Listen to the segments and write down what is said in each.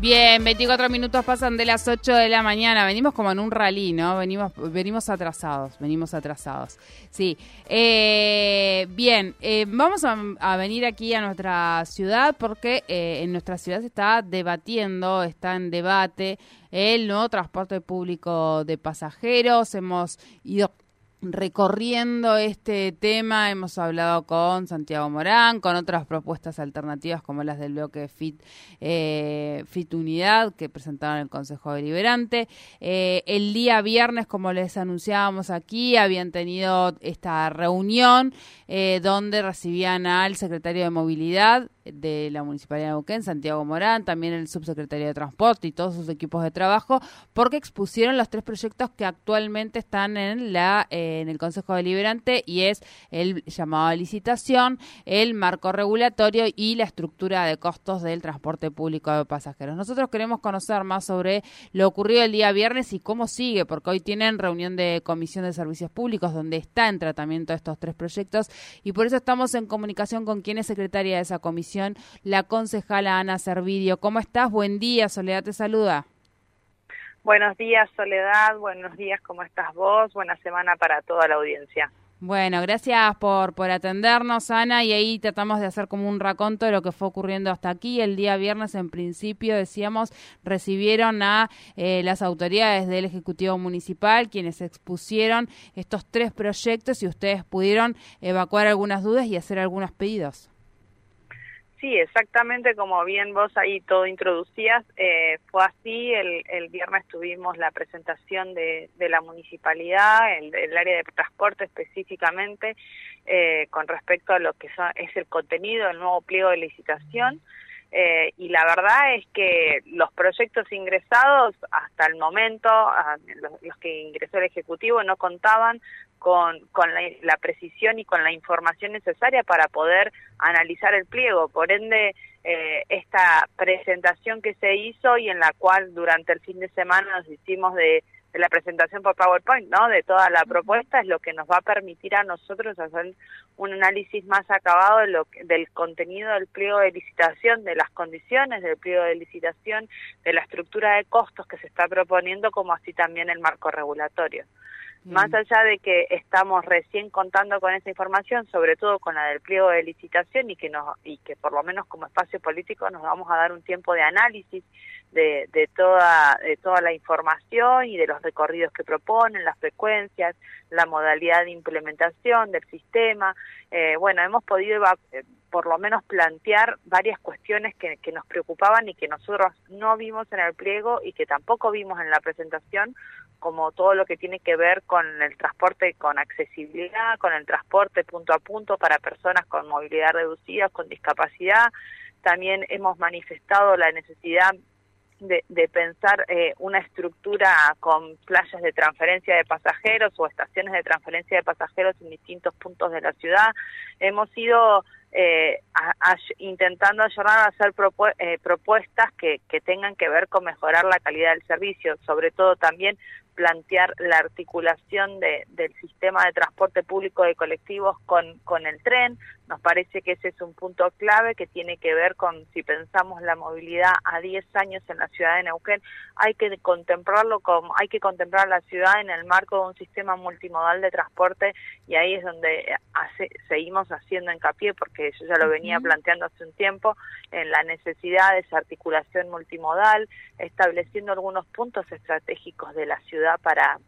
Bien, 24 minutos pasan de las 8 de la mañana. Venimos como en un rally, ¿no? Venimos, venimos atrasados, venimos atrasados. Sí. Eh, bien, eh, vamos a, venir aquí a nuestra ciudad porque eh, en nuestra ciudad se está debatiendo, está en debate el nuevo transporte público de pasajeros. Hemos ido recorriendo este tema hemos hablado con Santiago Morán, con otras propuestas alternativas como las del bloque FIT, eh, FIT Unidad que presentaron el Consejo Deliberante. Eh, el día viernes, como les anunciábamos aquí, habían tenido esta reunión eh, donde recibían al secretario de Movilidad de la Municipalidad de Neuquén, Santiago Morán, también el subsecretario de Transporte y todos sus equipos de trabajo, porque expusieron los tres proyectos que actualmente están en la en el Consejo Deliberante y es el llamado a licitación, el marco regulatorio y la estructura de costos del transporte público de pasajeros. Nosotros queremos conocer más sobre lo ocurrido el día viernes y cómo sigue, porque hoy tienen reunión de Comisión de Servicios Públicos donde está en tratamiento estos tres proyectos y por eso estamos en comunicación con quien es secretaria de esa comisión la concejala Ana Servidio. ¿Cómo estás? Buen día, Soledad te saluda. Buenos días, Soledad. Buenos días, ¿cómo estás vos? Buena semana para toda la audiencia. Bueno, gracias por, por atendernos, Ana, y ahí tratamos de hacer como un raconto de lo que fue ocurriendo hasta aquí. El día viernes, en principio, decíamos, recibieron a eh, las autoridades del Ejecutivo Municipal, quienes expusieron estos tres proyectos y ustedes pudieron evacuar algunas dudas y hacer algunos pedidos. Sí, exactamente como bien vos ahí todo introducías, eh, fue así, el, el, viernes tuvimos la presentación de, de la municipalidad, el, el, área de transporte específicamente, eh, con respecto a lo que es el contenido del nuevo pliego de licitación. Eh, y la verdad es que los proyectos ingresados hasta el momento, los, que ingresó el Ejecutivo, no contaban con, con la, precisión y con la información necesaria para poder analizar el pliego. Por ende, eh, esta presentación que se hizo y en la cual durante el fin de semana nos hicimos de de la presentación por PowerPoint, ¿no? De toda la propuesta es lo que nos va a permitir a nosotros hacer un análisis más acabado de lo del contenido del pliego de licitación, de las condiciones del pliego de licitación, de la estructura de costos que se está proponiendo, como así también el marco regulatorio. Más allá de que estamos recién contando con esa información, sobre todo con la del pliego de licitación y que nos y que por lo menos como espacio político nos vamos a dar un tiempo de análisis de, de toda de toda la información y de los recorridos que proponen, las frecuencias, la modalidad de implementación del sistema. Eh, bueno, hemos podido eh, por lo menos plantear varias cuestiones que, que nos preocupaban y que nosotros no vimos en el pliego y que tampoco vimos en la presentación como todo lo que tiene que ver con el transporte con accesibilidad, con el transporte punto a punto para personas con movilidad reducida, con discapacidad. También hemos manifestado la necesidad de, de pensar eh, una estructura con playas de transferencia de pasajeros o estaciones de transferencia de pasajeros en distintos puntos de la ciudad. Hemos ido eh, intentando ayudar a hacer eh, propuestas que, que tengan que ver con mejorar la calidad del servicio, sobre todo también plantear la articulación de, del sistema de transporte público de colectivos con, con el tren. Nos parece que ese es un punto clave que tiene que ver con si pensamos la movilidad a 10 años en la ciudad de Neuquén, hay que contemplarlo como hay que contemplar la ciudad en el marco de un sistema multimodal de transporte y ahí es donde hace, seguimos haciendo hincapié porque yo ya lo venía planteando hace un tiempo en la necesidad de esa articulación multimodal, estableciendo algunos puntos estratégicos de la ciudad para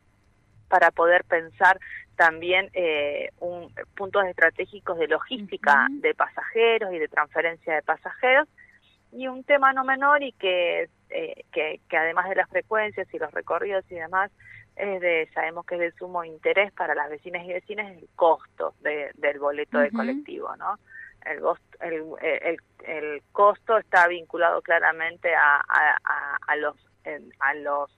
para poder pensar también eh, un, puntos estratégicos de logística de pasajeros y de transferencia de pasajeros. Y un tema no menor y que, eh, que, que, además de las frecuencias y los recorridos y demás es de sabemos que es de sumo interés para las vecinas y vecinas el costo de, del boleto de colectivo no el, el, el, el, costo está vinculado claramente a, a, a los a los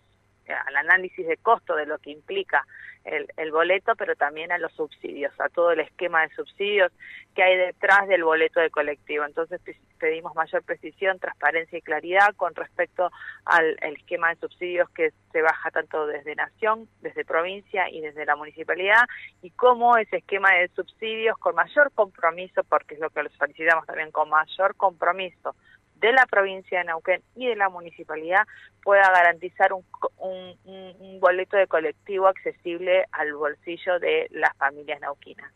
al análisis de costo de lo que implica el, el, boleto, pero también a los subsidios, a todo el esquema de subsidios que hay detrás del boleto de colectivo. Entonces pedimos mayor precisión, transparencia y claridad con respecto al esquema de subsidios que se baja tanto desde nación, desde provincia y desde la municipalidad y cómo ese esquema de subsidios con mayor compromiso, porque es lo que solicitamos también con mayor compromiso de la provincia de Neuquén y de la municipalidad pueda garantizar un, un, boleto de colectivo accesible al bolsillo de las familias nauquinas.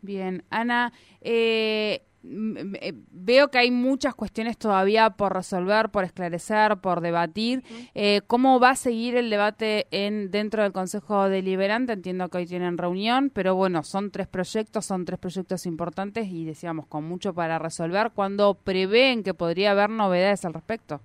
Bien, Ana, eh, veo que hay muchas cuestiones todavía por resolver, por esclarecer, por debatir. Eh, ¿Cómo va a seguir el debate en dentro del Consejo Deliberante? Entiendo que hoy tienen reunión, pero bueno, son tres proyectos, son tres proyectos importantes y decíamos con mucho para resolver. ¿Cuándo prevén que podría haber novedades al respecto?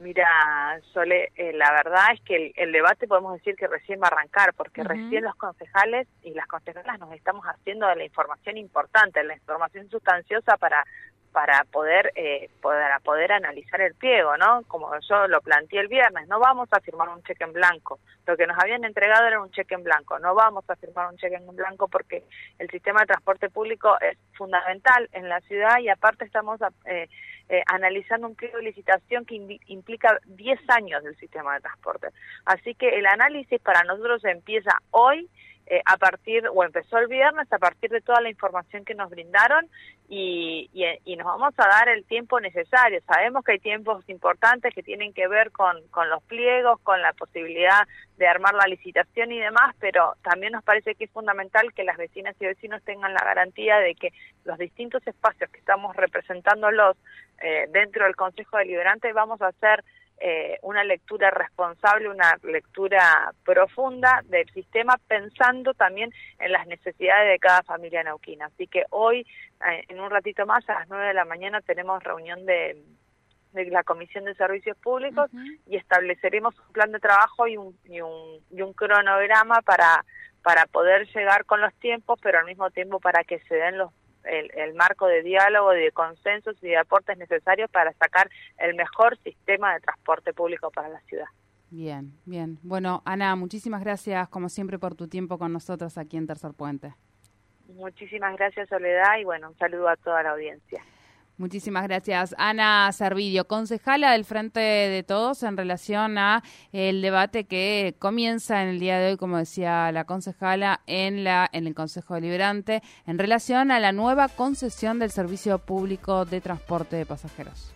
Mira, Sole, eh, la verdad es que el, debate podemos decir que recién va a arrancar, porque recién los concejales y las concejalas nos estamos haciendo de la información importante, la información sustanciosa para para poder eh, para poder analizar el pliego, ¿no? Como yo lo planteé el viernes, no vamos a firmar un cheque en blanco. Lo que nos habían entregado era un cheque en blanco. No vamos a firmar un cheque en blanco porque el sistema de transporte público es fundamental en la ciudad y aparte estamos eh, eh, analizando un pliego de licitación que implica 10 años del sistema de transporte. Así que el análisis para nosotros empieza hoy eh, a partir, o empezó el viernes, a partir de toda la información que nos brindaron y, y, nos vamos a dar el tiempo necesario. Sabemos que hay tiempos importantes que tienen que ver con, con los pliegos, con la posibilidad de armar la licitación y demás, pero también nos parece que es fundamental que las vecinas y vecinos tengan la garantía de que los distintos espacios que estamos representándolos eh, dentro del Consejo Deliberante vamos a hacer eh, una lectura responsable, una lectura profunda del sistema, pensando también en las necesidades de cada familia neuquina. Así que hoy, eh, en un ratito más, a las nueve de la mañana, tenemos reunión de, la Comisión de Servicios Públicos y estableceremos un plan de trabajo y un, y un, y un cronograma para para poder llegar con los tiempos, pero al mismo tiempo para que se den los el, marco de diálogo, de consensos y de aportes necesarios para sacar el mejor sistema de transporte público para la ciudad. Bien, bien. Bueno, Ana, muchísimas gracias como siempre por tu tiempo con nosotros aquí en Tercer Puente. Muchísimas gracias Soledad y bueno, un saludo a toda la audiencia. Muchísimas gracias. Ana Servidio, concejala del Frente de Todos en relación a el debate que comienza en el día de hoy, como decía la concejala, en, la, en el Consejo Deliberante en relación a la nueva concesión del servicio público de transporte de pasajeros.